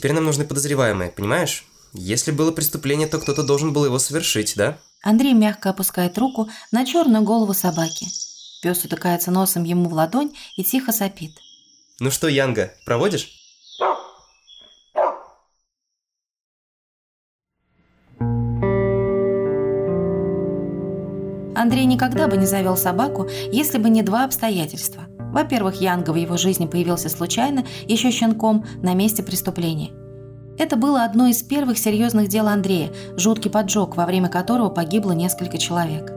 Теперь нам нужны подозреваемые, понимаешь? Если было преступление, то кто-то должен был его совершить, да? Андрей мягко опускает руку на черную голову собаки. Пес утыкается носом ему в ладонь и тихо сопит. Ну что, Янга, проводишь? Андрей никогда бы не завел собаку, если бы не два обстоятельства. Во-первых, Янга в его жизни появился случайно, еще щенком, на месте преступления. Это было одно из первых серьезных дел Андрея, жуткий поджог, во время которого погибло несколько человек.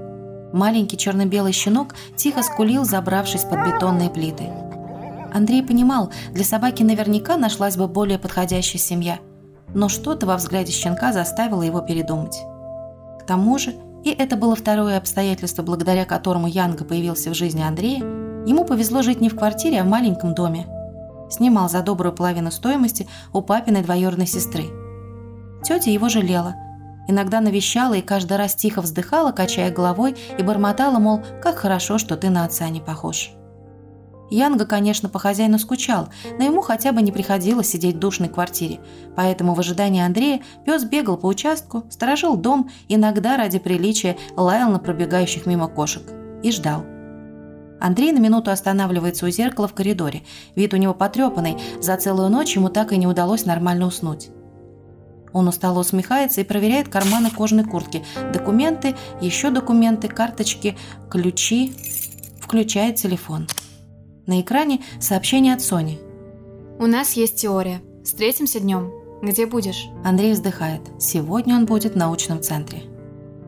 Маленький черно-белый щенок тихо скулил, забравшись под бетонные плиты. Андрей понимал, для собаки наверняка нашлась бы более подходящая семья, но что-то во взгляде щенка заставило его передумать. К тому же, и это было второе обстоятельство, благодаря которому Янга появился в жизни Андрея, ему повезло жить не в квартире, а в маленьком доме, Снимал за добрую половину стоимости у папиной двоюродной сестры. Тетя его жалела. Иногда навещала и каждый раз тихо вздыхала, качая головой, и бормотала, мол, как хорошо, что ты на отца не похож. Янга, конечно, по хозяину скучал, но ему хотя бы не приходилось сидеть в душной квартире, поэтому в ожидании Андрея пес бегал по участку, сторожил дом, иногда ради приличия лаял на пробегающих мимо кошек и ждал. Андрей на минуту останавливается у зеркала в коридоре. Вид у него потрепанный, за целую ночь ему так и не удалось нормально уснуть. Он устало усмехается и проверяет карманы кожаной куртки. Документы, еще документы, карточки, ключи. Включает телефон. На экране сообщение от Сони. «У нас есть теория. Встретимся днем. Где будешь?» Андрей вздыхает. Сегодня он будет в научном центре.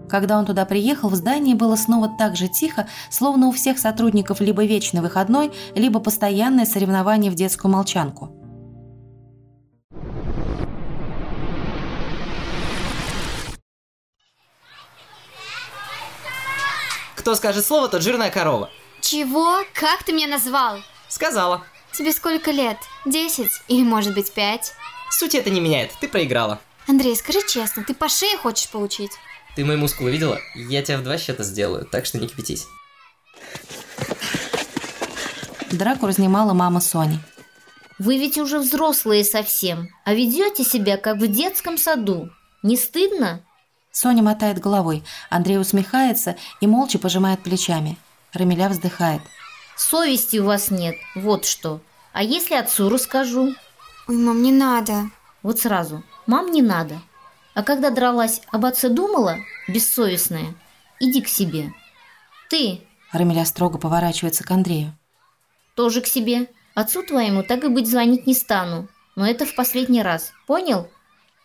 Когда он туда приехал, в здании было снова так же тихо, словно у всех сотрудников либо вечный выходной, либо постоянное соревнование в детскую молчанку. Кто скажет слово, тот жирная корова. Чего? Как ты меня назвал? Сказала. Тебе сколько лет? Десять? Или может быть пять? Суть это не меняет, ты проиграла. Андрей, скажи честно, ты по шее хочешь получить? Ты мои мускулы видела? Я тебя в два счета сделаю, так что не кипятись. Драку разнимала мама Сони. Вы ведь уже взрослые совсем, а ведете себя как в детском саду. Не стыдно? Соня мотает головой. Андрей усмехается и молча пожимает плечами. Рамиля вздыхает. Совести у вас нет, вот что. А если отцу расскажу? Ой, мам, не надо. Вот сразу. Мам, не надо. А когда дралась, об отце думала, бессовестная, иди к себе. Ты... Рамиля строго поворачивается к Андрею. Тоже к себе. Отцу твоему так и быть звонить не стану. Но это в последний раз. Понял?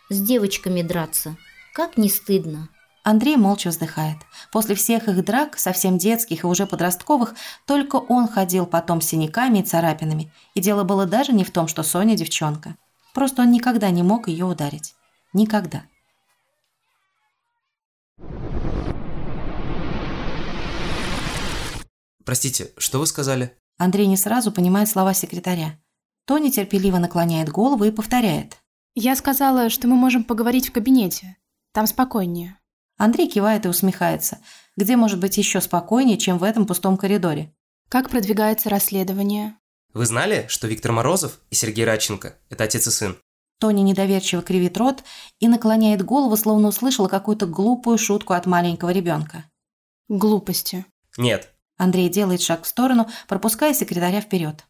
С девочками драться. Как не стыдно. Андрей молча вздыхает. После всех их драк, совсем детских и уже подростковых, только он ходил потом с синяками и царапинами. И дело было даже не в том, что Соня девчонка. Просто он никогда не мог ее ударить. Никогда. Простите, что вы сказали? Андрей не сразу понимает слова секретаря. Тони терпеливо наклоняет голову и повторяет. Я сказала, что мы можем поговорить в кабинете. Там спокойнее. Андрей кивает и усмехается. Где может быть еще спокойнее, чем в этом пустом коридоре? Как продвигается расследование? Вы знали, что Виктор Морозов и Сергей Радченко – это отец и сын? Тони недоверчиво кривит рот и наклоняет голову, словно услышала какую-то глупую шутку от маленького ребенка. Глупости. Нет, Андрей делает шаг в сторону, пропуская секретаря вперед.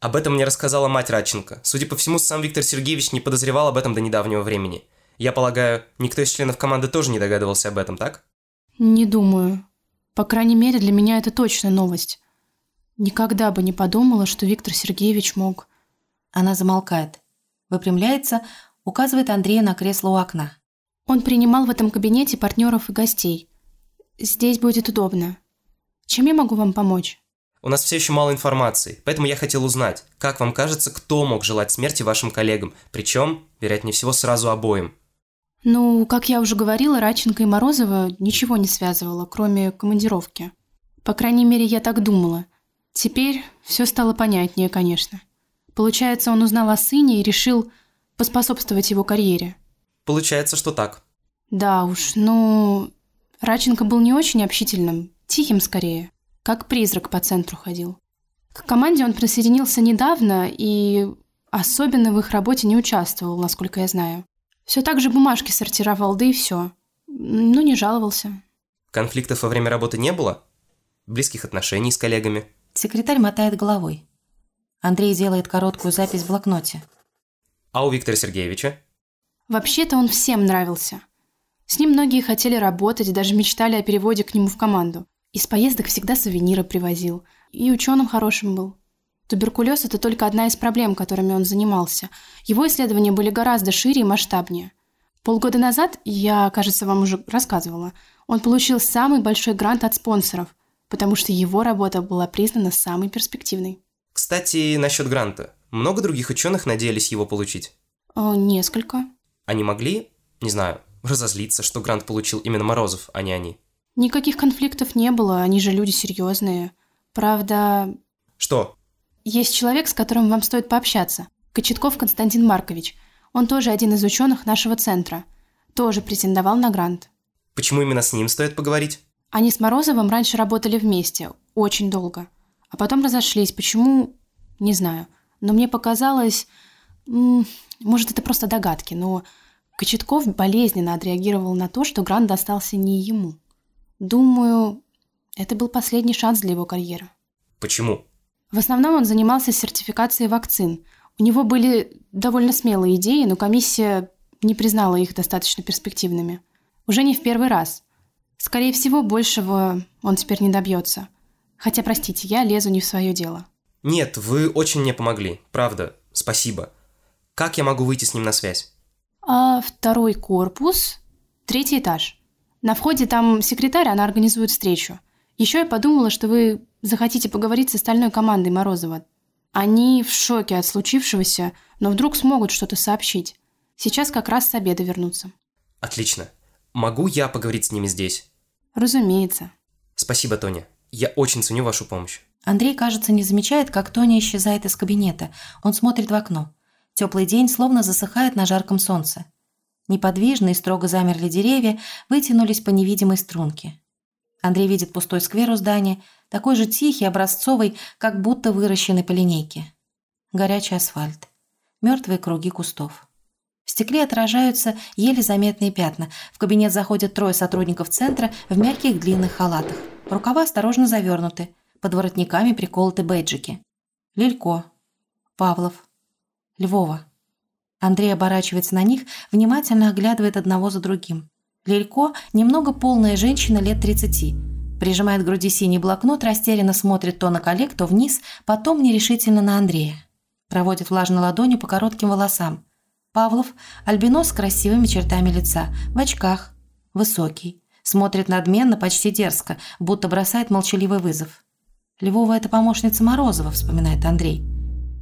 Об этом мне рассказала мать Радченко. Судя по всему, сам Виктор Сергеевич не подозревал об этом до недавнего времени. Я полагаю, никто из членов команды тоже не догадывался об этом, так? Не думаю. По крайней мере, для меня это точно новость. Никогда бы не подумала, что Виктор Сергеевич мог... Она замолкает. Выпрямляется, указывает Андрею на кресло у окна. Он принимал в этом кабинете партнеров и гостей. Здесь будет удобно. Чем я могу вам помочь? У нас все еще мало информации, поэтому я хотел узнать, как вам кажется, кто мог желать смерти вашим коллегам, причем, вероятнее всего, сразу обоим. Ну, как я уже говорила, Раченко и Морозова ничего не связывало, кроме командировки. По крайней мере, я так думала. Теперь все стало понятнее, конечно. Получается, он узнал о сыне и решил поспособствовать его карьере. Получается, что так. Да уж, ну... Раченко был не очень общительным, Тихим скорее, как призрак по центру ходил. К команде он присоединился недавно и особенно в их работе не участвовал, насколько я знаю. Все так же бумажки сортировал, да и все. Ну, не жаловался. Конфликтов во время работы не было? Близких отношений с коллегами? Секретарь мотает головой. Андрей делает короткую запись в блокноте. А у Виктора Сергеевича? Вообще-то он всем нравился. С ним многие хотели работать, даже мечтали о переводе к нему в команду. Из поездок всегда сувениры привозил. И ученым хорошим был. Туберкулез – это только одна из проблем, которыми он занимался. Его исследования были гораздо шире и масштабнее. Полгода назад, я, кажется, вам уже рассказывала, он получил самый большой грант от спонсоров, потому что его работа была признана самой перспективной. Кстати, насчет гранта. Много других ученых надеялись его получить? О, несколько. Они могли, не знаю, разозлиться, что грант получил именно Морозов, а не они? Никаких конфликтов не было, они же люди серьезные. Правда, Что? есть человек, с которым вам стоит пообщаться. Кочетков Константин Маркович. Он тоже один из ученых нашего центра. Тоже претендовал на грант. Почему именно с ним стоит поговорить? Они с Морозовым раньше работали вместе, очень долго. А потом разошлись. Почему? Не знаю. Но мне показалось... Может, это просто догадки, но Кочетков болезненно отреагировал на то, что грант достался не ему. Думаю, это был последний шанс для его карьеры. Почему? В основном он занимался сертификацией вакцин. У него были довольно смелые идеи, но комиссия не признала их достаточно перспективными. Уже не в первый раз. Скорее всего, большего он теперь не добьется. Хотя, простите, я лезу не в свое дело. Нет, вы очень мне помогли. Правда. Спасибо. Как я могу выйти с ним на связь? А второй корпус, третий этаж. На входе там секретарь, она организует встречу. Еще я подумала, что вы захотите поговорить с остальной командой Морозова. Они в шоке от случившегося, но вдруг смогут что-то сообщить. Сейчас как раз с обеда вернутся. Отлично. Могу я поговорить с ними здесь? Разумеется. Спасибо, Тоня. Я очень ценю вашу помощь. Андрей, кажется, не замечает, как Тоня исчезает из кабинета. Он смотрит в окно. Теплый день словно засыхает на жарком солнце. Неподвижно и строго замерли деревья, вытянулись по невидимой струнке. Андрей видит пустой сквер у здания, такой же тихий, образцовый, как будто выращенный по линейке. Горячий асфальт. Мертвые круги кустов. В стекле отражаются еле заметные пятна. В кабинет заходят трое сотрудников центра в мягких длинных халатах. Рукава осторожно завернуты. Под воротниками приколоты бейджики. Лилько. Павлов. Львова. Андрей оборачивается на них, внимательно оглядывает одного за другим. Лилько – немного полная женщина лет 30. Прижимает к груди синий блокнот, растерянно смотрит то на коллег, то вниз, потом нерешительно на Андрея. Проводит влажной ладонью по коротким волосам. Павлов – альбинос с красивыми чертами лица, в очках, высокий. Смотрит надменно, почти дерзко, будто бросает молчаливый вызов. Львова – это помощница Морозова, вспоминает Андрей.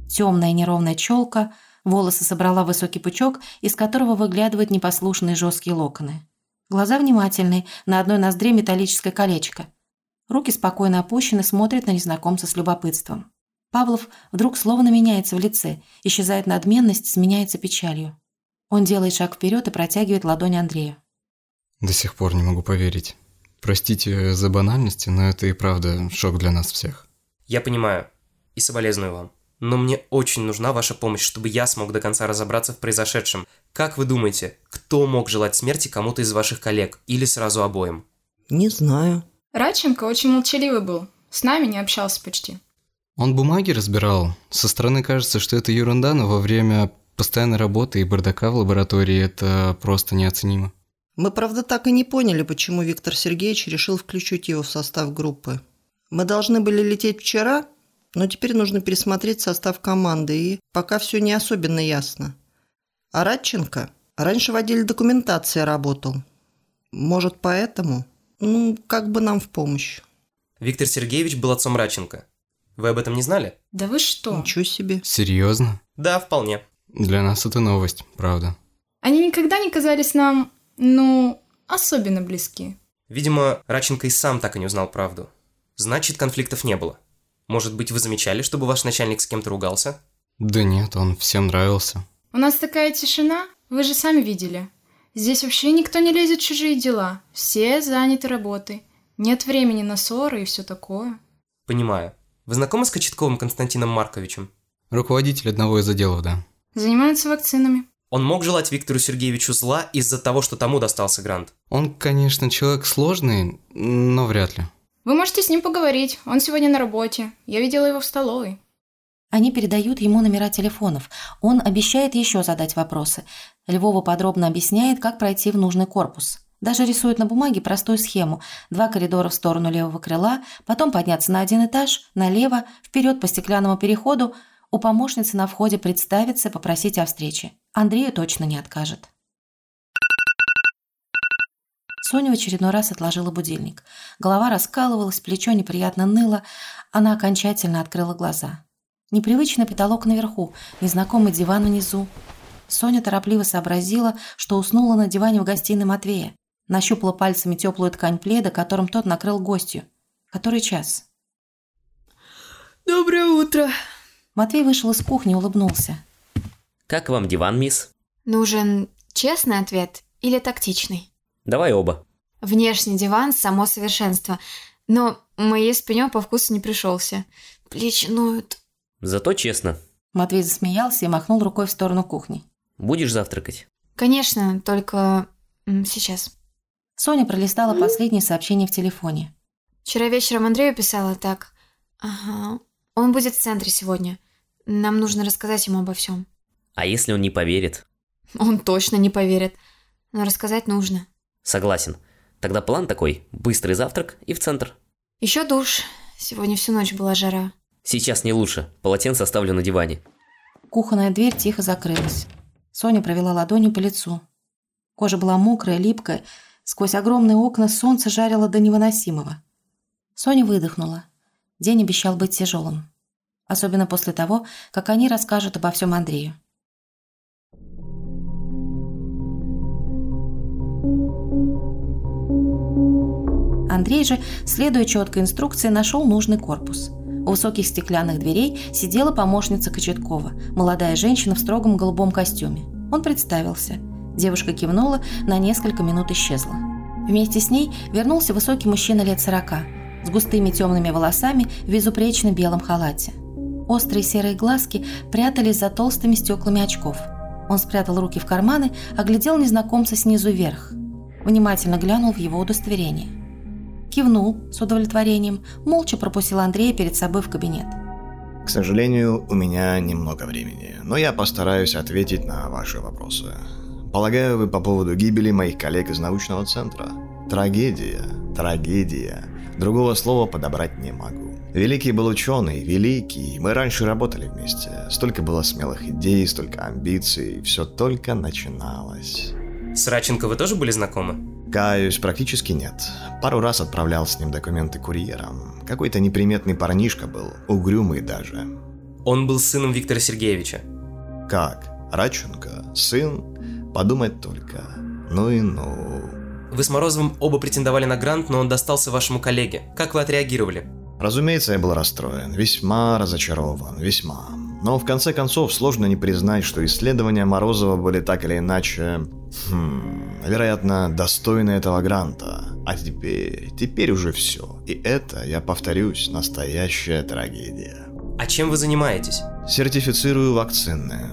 Темная неровная челка, волосы собрала в высокий пучок, из которого выглядывают непослушные жесткие локоны. Глаза внимательные, на одной ноздре металлическое колечко. Руки спокойно опущены, смотрят на незнакомца с любопытством. Павлов вдруг словно меняется в лице, исчезает надменность, сменяется печалью. Он делает шаг вперед и протягивает ладонь Андрею. До сих пор не могу поверить. Простите за банальности, но это и правда шок для нас всех. Я понимаю и соболезную вам. Но мне очень нужна ваша помощь, чтобы я смог до конца разобраться в произошедшем. Как вы думаете, кто мог желать смерти кому-то из ваших коллег? Или сразу обоим? Не знаю. Радченко очень молчаливый был. С нами не общался почти. Он бумаги разбирал. Со стороны кажется, что это ерунда, но во время постоянной работы и бардака в лаборатории это просто неоценимо. Мы, правда, так и не поняли, почему Виктор Сергеевич решил включить его в состав группы. Мы должны были лететь вчера, но теперь нужно пересмотреть состав команды, и пока все не особенно ясно. А Радченко раньше в отделе документации работал. Может, поэтому? Ну, как бы нам в помощь. Виктор Сергеевич был отцом Радченко. Вы об этом не знали? Да вы что? Ничего себе. Серьезно? Да, вполне. Для нас это новость, правда. Они никогда не казались нам, ну, особенно близки. Видимо, Радченко и сам так и не узнал правду. Значит, конфликтов не было. Может быть, вы замечали, чтобы ваш начальник с кем-то ругался? Да нет, он всем нравился. У нас такая тишина, вы же сами видели. Здесь вообще никто не лезет в чужие дела. Все заняты работой. Нет времени на ссоры и все такое. Понимаю. Вы знакомы с Кочетковым Константином Марковичем? Руководитель одного из отделов, да. Занимаются вакцинами. Он мог желать Виктору Сергеевичу зла из-за того, что тому достался грант? Он, конечно, человек сложный, но вряд ли. Вы можете с ним поговорить. Он сегодня на работе. Я видела его в столовой. Они передают ему номера телефонов. Он обещает еще задать вопросы. Львова подробно объясняет, как пройти в нужный корпус. Даже рисует на бумаге простую схему. Два коридора в сторону левого крыла, потом подняться на один этаж, налево, вперед по стеклянному переходу. У помощницы на входе представиться, попросить о встрече. Андрею точно не откажет. Соня в очередной раз отложила будильник. Голова раскалывалась, плечо неприятно ныло. Она окончательно открыла глаза. Непривычный потолок наверху, незнакомый диван внизу. Соня торопливо сообразила, что уснула на диване в гостиной Матвея. Нащупала пальцами теплую ткань пледа, которым тот накрыл гостью. Который час? «Доброе утро!» Матвей вышел из кухни и улыбнулся. Как вам диван, мисс? Нужен честный ответ или тактичный? Давай оба. Внешний диван – само совершенство. Но моей спине по вкусу не пришелся. Плечи ноют. Зато честно. Матвей засмеялся и махнул рукой в сторону кухни. Будешь завтракать? Конечно, только сейчас. Соня пролистала последнее сообщение в телефоне. Вчера вечером Андрею писала так. Ага. Он будет в центре сегодня. Нам нужно рассказать ему обо всем. А если он не поверит? Он точно не поверит. Но рассказать нужно. Согласен. Тогда план такой. Быстрый завтрак и в центр. Еще душ. Сегодня всю ночь была жара. Сейчас не лучше. Полотенце оставлю на диване. Кухонная дверь тихо закрылась. Соня провела ладонью по лицу. Кожа была мокрая, липкая. Сквозь огромные окна солнце жарило до невыносимого. Соня выдохнула. День обещал быть тяжелым. Особенно после того, как они расскажут обо всем Андрею. Андрей же, следуя четкой инструкции, нашел нужный корпус. У высоких стеклянных дверей сидела помощница Кочеткова, молодая женщина в строгом голубом костюме. Он представился. Девушка кивнула, на несколько минут исчезла. Вместе с ней вернулся высокий мужчина лет сорока, с густыми темными волосами в безупречно белом халате. Острые серые глазки прятались за толстыми стеклами очков. Он спрятал руки в карманы, оглядел незнакомца снизу вверх. Внимательно глянул в его удостоверение – кивнул с удовлетворением, молча пропустил Андрея перед собой в кабинет. К сожалению, у меня немного времени, но я постараюсь ответить на ваши вопросы. Полагаю, вы по поводу гибели моих коллег из научного центра. Трагедия, трагедия. Другого слова подобрать не могу. Великий был ученый, великий. Мы раньше работали вместе. Столько было смелых идей, столько амбиций. Все только начиналось. С Раченко вы тоже были знакомы? Каюсь, практически нет. Пару раз отправлял с ним документы курьером. Какой-то неприметный парнишка был, угрюмый даже. Он был сыном Виктора Сергеевича. Как? Раченко? Сын? Подумать только. Ну и ну. Вы с Морозовым оба претендовали на грант, но он достался вашему коллеге. Как вы отреагировали? Разумеется, я был расстроен, весьма разочарован, весьма. Но в конце концов сложно не признать, что исследования Морозова были так или иначе, хм, вероятно, достойны этого гранта. А теперь, теперь уже все. И это, я повторюсь, настоящая трагедия. А чем вы занимаетесь? Сертифицирую вакцины.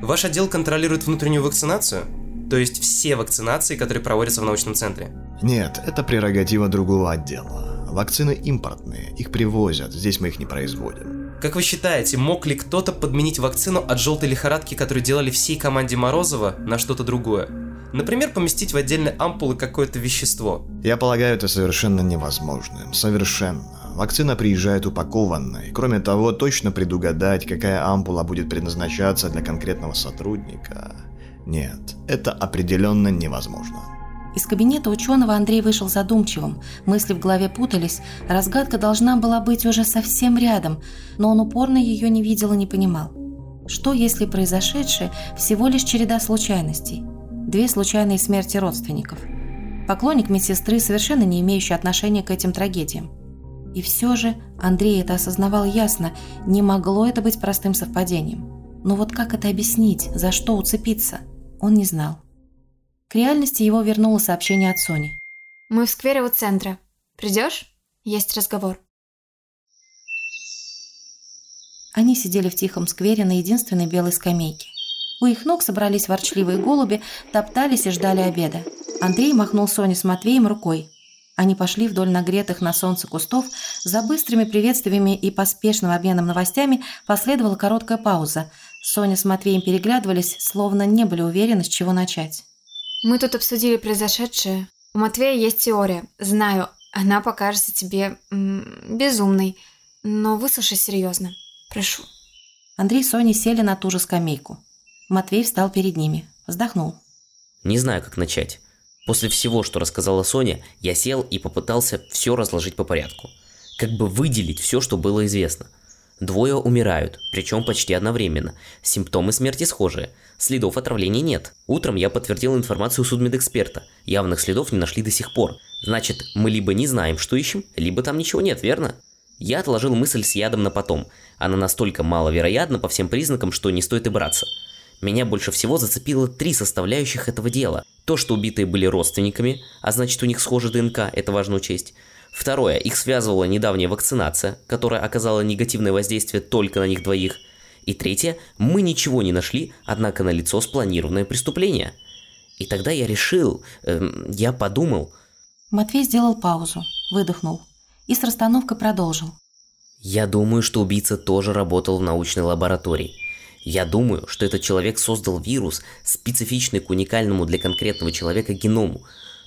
Ваш отдел контролирует внутреннюю вакцинацию? То есть все вакцинации, которые проводятся в научном центре? Нет, это прерогатива другого отдела. Вакцины импортные, их привозят, здесь мы их не производим. Как вы считаете, мог ли кто-то подменить вакцину от желтой лихорадки, которую делали всей команде Морозова, на что-то другое? Например, поместить в отдельные ампулы какое-то вещество. Я полагаю, это совершенно невозможным. Совершенно. Вакцина приезжает упакованной. Кроме того, точно предугадать, какая ампула будет предназначаться для конкретного сотрудника. Нет, это определенно невозможно. Из кабинета ученого Андрей вышел задумчивым, мысли в голове путались, разгадка должна была быть уже совсем рядом, но он упорно ее не видел и не понимал. Что, если произошедшее всего лишь череда случайностей? Две случайные смерти родственников. Поклонник медсестры, совершенно не имеющий отношения к этим трагедиям. И все же Андрей это осознавал ясно, не могло это быть простым совпадением. Но вот как это объяснить, за что уцепиться, он не знал. К реальности его вернуло сообщение от Сони. «Мы в сквере у центра. Придешь? Есть разговор». Они сидели в тихом сквере на единственной белой скамейке. У их ног собрались ворчливые голуби, топтались и ждали обеда. Андрей махнул Соне с Матвеем рукой. Они пошли вдоль нагретых на солнце кустов. За быстрыми приветствиями и поспешным обменом новостями последовала короткая пауза. Соня с Матвеем переглядывались, словно не были уверены, с чего начать. Мы тут обсудили произошедшее. У Матвея есть теория. Знаю, она покажется тебе м, безумной. Но выслушай серьезно. Прошу. Андрей и Соня сели на ту же скамейку. Матвей встал перед ними, вздохнул. Не знаю, как начать. После всего, что рассказала Соня, я сел и попытался все разложить по порядку. Как бы выделить все, что было известно. Двое умирают, причем почти одновременно. Симптомы смерти схожие. Следов отравления нет. Утром я подтвердил информацию судмедэксперта. Явных следов не нашли до сих пор. Значит, мы либо не знаем, что ищем, либо там ничего нет, верно? Я отложил мысль с ядом на потом. Она настолько маловероятна по всем признакам, что не стоит и браться. Меня больше всего зацепило три составляющих этого дела. То, что убитые были родственниками, а значит у них схожа ДНК, это важно учесть. Второе, их связывала недавняя вакцинация, которая оказала негативное воздействие только на них двоих. И третье, мы ничего не нашли, однако на лицо спланированное преступление. И тогда я решил, эм, я подумал... Матвей сделал паузу, выдохнул и с расстановкой продолжил. Я думаю, что убийца тоже работал в научной лаборатории. Я думаю, что этот человек создал вирус, специфичный к уникальному для конкретного человека геному.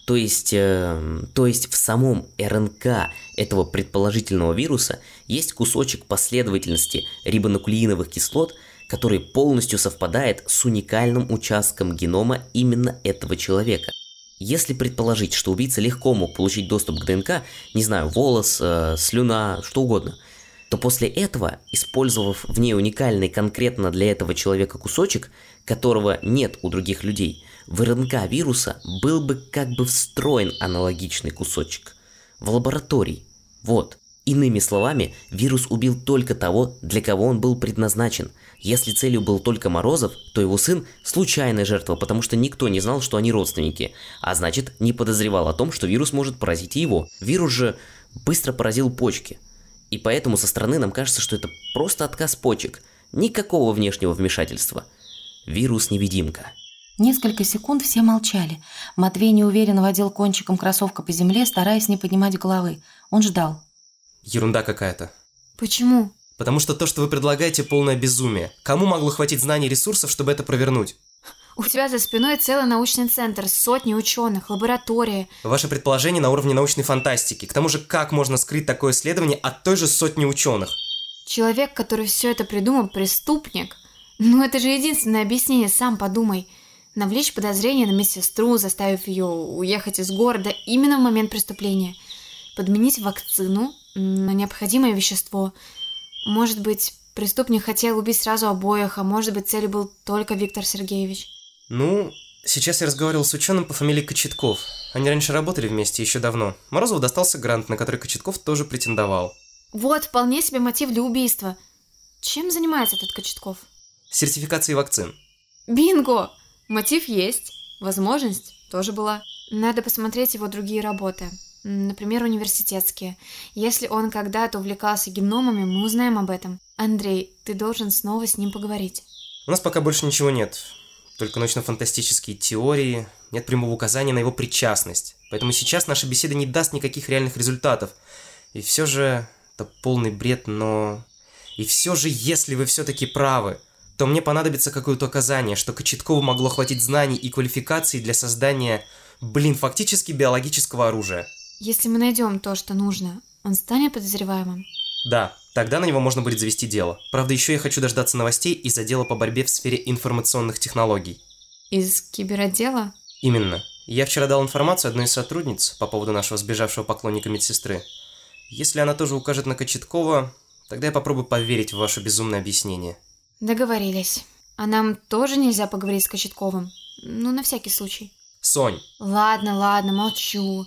То есть, э, то есть в самом РНК этого предположительного вируса есть кусочек последовательности рибонуклеиновых кислот, который полностью совпадает с уникальным участком генома именно этого человека. Если предположить, что убийца легко мог получить доступ к ДНК, не знаю, волос, э, слюна, что угодно – то после этого, использовав в ней уникальный конкретно для этого человека кусочек, которого нет у других людей, в РНК вируса был бы как бы встроен аналогичный кусочек. В лаборатории. Вот. Иными словами, вирус убил только того, для кого он был предназначен. Если целью был только Морозов, то его сын – случайная жертва, потому что никто не знал, что они родственники, а значит, не подозревал о том, что вирус может поразить его. Вирус же быстро поразил почки – и поэтому со стороны нам кажется, что это просто отказ почек. Никакого внешнего вмешательства. Вирус-невидимка. Несколько секунд все молчали. Матвей неуверенно водил кончиком кроссовка по земле, стараясь не поднимать головы. Он ждал. Ерунда какая-то. Почему? Потому что то, что вы предлагаете, полное безумие. Кому могло хватить знаний и ресурсов, чтобы это провернуть? У тебя за спиной целый научный центр, сотни ученых, лаборатория. Ваше предположение на уровне научной фантастики. К тому же, как можно скрыть такое исследование от той же сотни ученых? Человек, который все это придумал, преступник. Ну это же единственное объяснение, сам подумай. Навлечь подозрение на медсестру, заставив ее уехать из города именно в момент преступления. Подменить вакцину на необходимое вещество. Может быть, преступник хотел убить сразу обоих, а может быть, целью был только Виктор Сергеевич. Ну, сейчас я разговаривал с ученым по фамилии Кочетков. Они раньше работали вместе еще давно. Морозову достался грант, на который Кочетков тоже претендовал. Вот, вполне себе мотив для убийства. Чем занимается этот Кочетков? Сертификацией вакцин. Бинго! Мотив есть. Возможность тоже была. Надо посмотреть его другие работы. Например, университетские. Если он когда-то увлекался геномами, мы узнаем об этом. Андрей, ты должен снова с ним поговорить. У нас пока больше ничего нет только научно-фантастические теории, нет прямого указания на его причастность. Поэтому сейчас наша беседа не даст никаких реальных результатов. И все же это полный бред, но... И все же, если вы все-таки правы, то мне понадобится какое-то указание, что Кочеткову могло хватить знаний и квалификаций для создания, блин, фактически биологического оружия. Если мы найдем то, что нужно, он станет подозреваемым? Да, тогда на него можно будет завести дело. Правда, еще я хочу дождаться новостей из отдела по борьбе в сфере информационных технологий. Из киберотдела? Именно. Я вчера дал информацию одной из сотрудниц по поводу нашего сбежавшего поклонника медсестры. Если она тоже укажет на Кочеткова, тогда я попробую поверить в ваше безумное объяснение. Договорились. А нам тоже нельзя поговорить с Кочетковым? Ну, на всякий случай. Сонь. Ладно, ладно, молчу.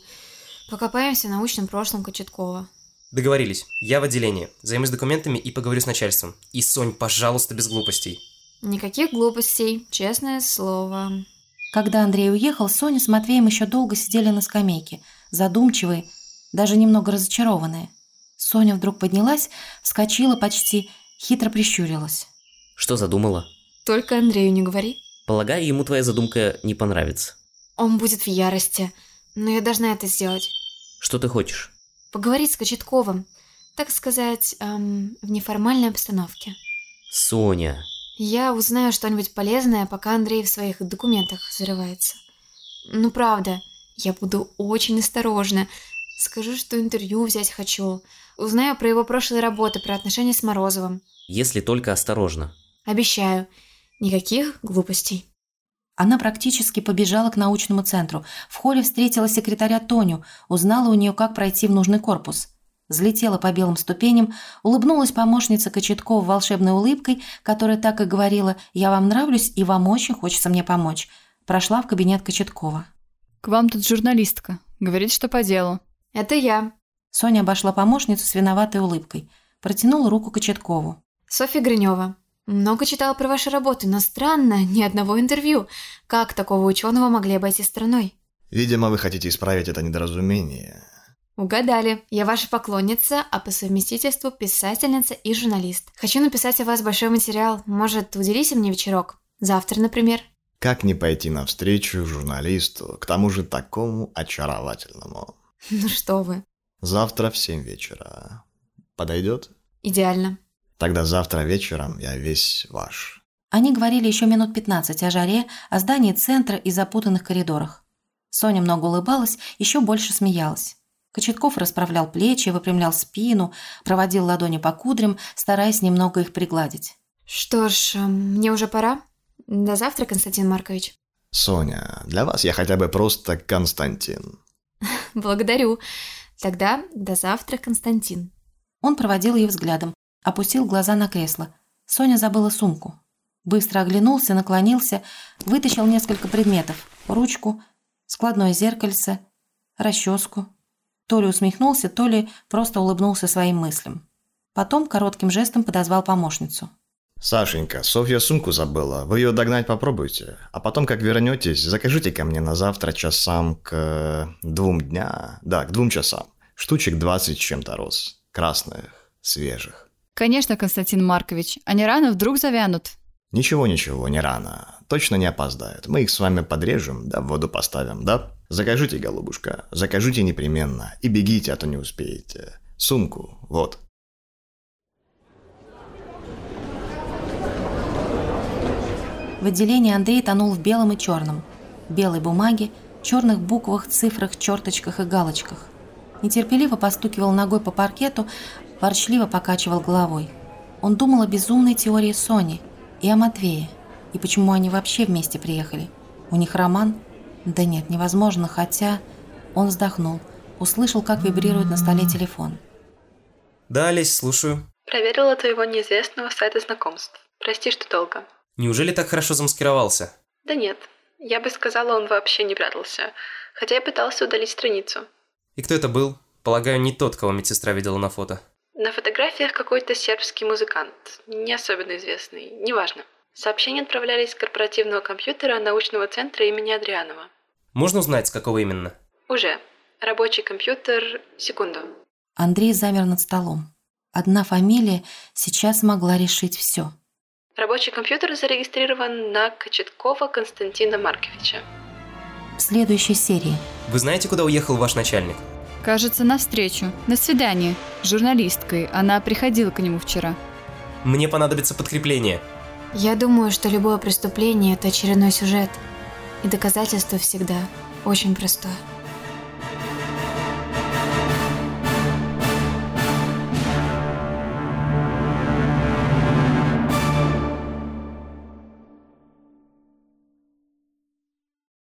Покопаемся в научном прошлом Кочеткова. Договорились. Я в отделении. Займусь документами и поговорю с начальством. И, Сонь, пожалуйста, без глупостей. Никаких глупостей, честное слово. Когда Андрей уехал, Соня с Матвеем еще долго сидели на скамейке, задумчивые, даже немного разочарованные. Соня вдруг поднялась, вскочила почти, хитро прищурилась. Что задумала? Только Андрею не говори. Полагаю, ему твоя задумка не понравится. Он будет в ярости. Но я должна это сделать. Что ты хочешь? Поговорить с Кочетковым. Так сказать, эм, в неформальной обстановке. Соня. Я узнаю что-нибудь полезное, пока Андрей в своих документах зарывается. Ну правда, я буду очень осторожна. Скажу, что интервью взять хочу. Узнаю про его прошлые работы, про отношения с Морозовым. Если только осторожно. Обещаю. Никаких глупостей. Она практически побежала к научному центру. В холле встретила секретаря Тоню, узнала у нее, как пройти в нужный корпус. Взлетела по белым ступеням, улыбнулась помощница Кочеткова волшебной улыбкой, которая так и говорила «Я вам нравлюсь, и вам очень хочется мне помочь». Прошла в кабинет Кочеткова. «К вам тут журналистка. Говорит, что по делу». «Это я». Соня обошла помощницу с виноватой улыбкой. Протянула руку Кочеткову. «Софья Гринева. Много читала про ваши работы, но странно, ни одного интервью. Как такого ученого могли обойти страной?» Видимо, вы хотите исправить это недоразумение. Угадали. Я ваша поклонница, а по совместительству писательница и журналист. Хочу написать о вас большой материал. Может, уделите мне вечерок? Завтра, например. Как не пойти навстречу журналисту, к тому же такому очаровательному? Ну что вы. Завтра в 7 вечера. Подойдет? Идеально. Тогда завтра вечером я весь ваш. Они говорили еще минут 15 о жаре, о здании центра и запутанных коридорах. Соня много улыбалась, еще больше смеялась. Кочетков расправлял плечи, выпрямлял спину, проводил ладони по кудрям, стараясь немного их пригладить. Что ж, мне уже пора. До завтра, Константин Маркович. Соня, для вас я хотя бы просто Константин. Благодарю. Тогда до завтра, Константин. Он проводил ее взглядом, опустил глаза на кресло. Соня забыла сумку. Быстро оглянулся, наклонился, вытащил несколько предметов. Ручку, складное зеркальце, расческу. То ли усмехнулся, то ли просто улыбнулся своим мыслям. Потом коротким жестом подозвал помощницу. Сашенька, Софья сумку забыла. Вы ее догнать попробуйте. А потом, как вернетесь, закажите ко мне на завтра часам к двум дня. Да, к двум часам. Штучек 20 с чем-то роз. Красных, свежих. Конечно, Константин Маркович. Они рано вдруг завянут. Ничего-ничего, не рано. Точно не опоздают. Мы их с вами подрежем, да в воду поставим, да? Закажите, голубушка, закажите непременно. И бегите, а то не успеете. Сумку, вот. В отделении Андрей тонул в белом и черном. Белой бумаге, черных буквах, цифрах, черточках и галочках. Нетерпеливо постукивал ногой по паркету, ворчливо покачивал головой. Он думал о безумной теории Сони и о Матвее, и почему они вообще вместе приехали. У них роман? Да нет, невозможно, хотя... Он вздохнул, услышал, как вибрирует на столе телефон. Да, Олесь, слушаю. Проверила твоего неизвестного сайта знакомств. Прости, что долго. Неужели так хорошо замаскировался? Да нет, я бы сказала, он вообще не прятался. Хотя я пытался удалить страницу. И кто это был? Полагаю, не тот, кого медсестра видела на фото. На фотографиях какой-то сербский музыкант. Не особенно известный. Неважно. Сообщения отправлялись с корпоративного компьютера научного центра имени Адрианова. Можно узнать, с какого именно? Уже. Рабочий компьютер. Секунду. Андрей замер над столом. Одна фамилия сейчас могла решить все. Рабочий компьютер зарегистрирован на Кочеткова Константина Марковича. В следующей серии. Вы знаете, куда уехал ваш начальник? Кажется, на встречу, на свидание с журналисткой. Она приходила к нему вчера. Мне понадобится подкрепление. Я думаю, что любое преступление – это очередной сюжет. И доказательство всегда очень простое.